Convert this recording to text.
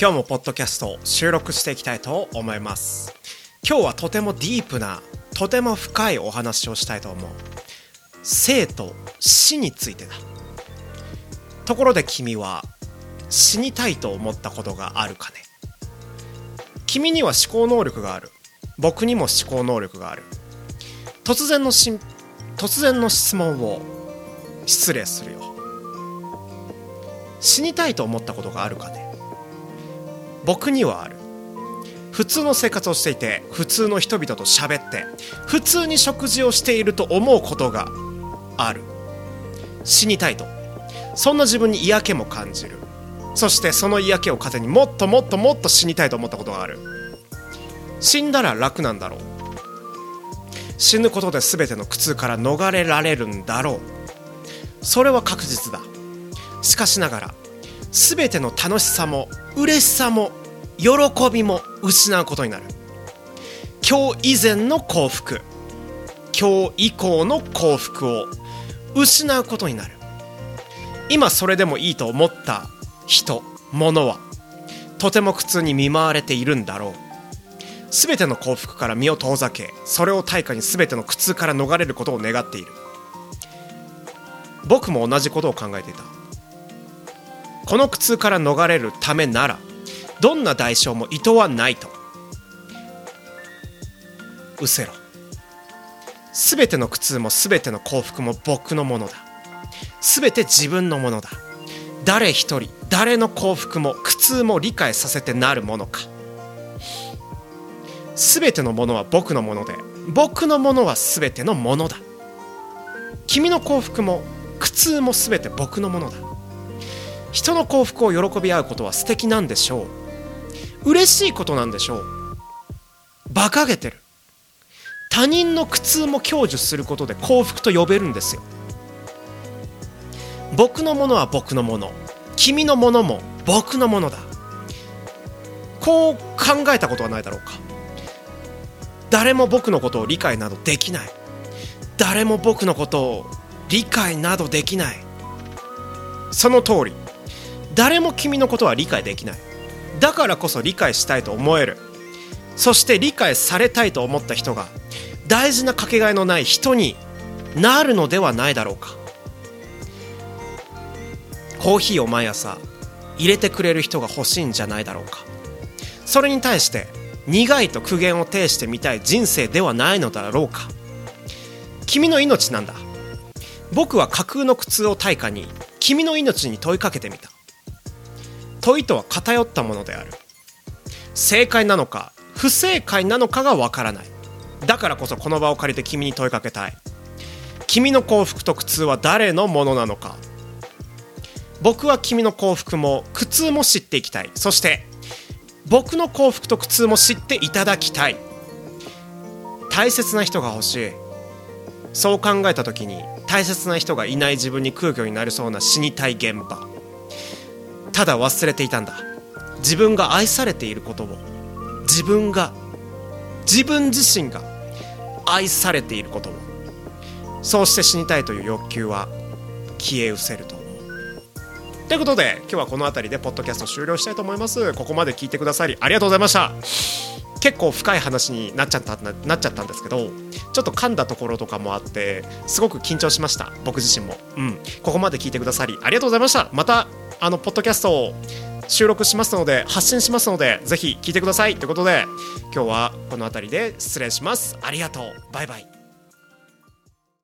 今日もポッドキャストを収録していきたいと思います。今日はとてもディープなとても深いお話をしたいと思う。生と死についてだ。ところで君は死にたいと思ったことがあるかね。君には思考能力がある。僕にも思考能力がある。突然のし突然の質問を失礼するよ。死にたいと思ったことがあるかね。僕にはある。普通の生活をしていて普通の人々と喋って普通に食事をしていると思うことがある。死にたいと。そんな自分に嫌気も感じる。そしてその嫌気を糧にもっともっともっと死にたいと思ったことがある。死んだら楽なんだろう。死ぬことで全ての苦痛から逃れられるんだろう。それは確実だ。しかしながら全ての楽しさも嬉しさも喜びも失うことになる。今日以前の幸福今日以降の幸福を失うことになる。今それでもいいと思った人物はとても苦痛に見舞われているんだろう。全ての幸福から身を遠ざけそれを対価に全ての苦痛から逃れることを願っている。僕も同じことを考えていた。この苦痛から逃れるためならどんな代償も意図はないと。うせろ。全ての苦痛も全ての幸福も僕のものだ。全て自分のものだ。誰一人誰の幸福も苦痛も理解させてなるものか。全てのものは僕のもので僕のものは全てのものだ。君の幸福も苦痛も全て僕のものだ。人の幸福を喜び合うことは素敵なんでしょう。嬉しいことなんでしょう。馬鹿げてる。他人の苦痛も享受することで幸福と呼べるんですよ。僕のものは僕のもの。君のものも僕のものだ。こう考えたことはないだろうか。誰も僕のことを理解などできない。誰も僕のことを理解などできない。その通り。誰も君のことは理解できない。だからこそ理解したいと思える。そして理解されたいと思った人が大事なかけがえのない人になるのではないだろうか。コーヒーを毎朝入れてくれる人が欲しいんじゃないだろうか。それに対して苦いと苦言を呈してみたい人生ではないのだろうか。君の命なんだ。僕は架空の苦痛を対価に君の命に問いかけてみた。問いとは偏ったものである。正解なのか不正解なのかがわからない。だからこそこの場を借りて君に問いかけたい。君の幸福と苦痛は誰のものなのか。僕は君の幸福も苦痛も知っていきたい。そして僕の幸福と苦痛も知っていただきたい。大切な人が欲しい。そう考えた時に大切な人がいない自分に空虚になりそうな死にたい現場。ただ忘れていたんだ。自分が愛されていることを。自分が自分自身が愛されていることを。そうして死にたいという欲求は消え失せると思う。ということで今日はこの辺りでポッドキャスト終了したいと思います。ここまで聞いてくださりありがとうございました。結構深い話になっちゃったなっちゃったんですけどちょっと噛んだところとかもあってすごく緊張しました僕自身も。うん。ここまで聞いてくださりありがとうございました。またあのポッドキャストを収録しますので発信しますのでぜひ聞いてくださいということで今日はこの辺りで失礼します。ありがとう。バイバイ。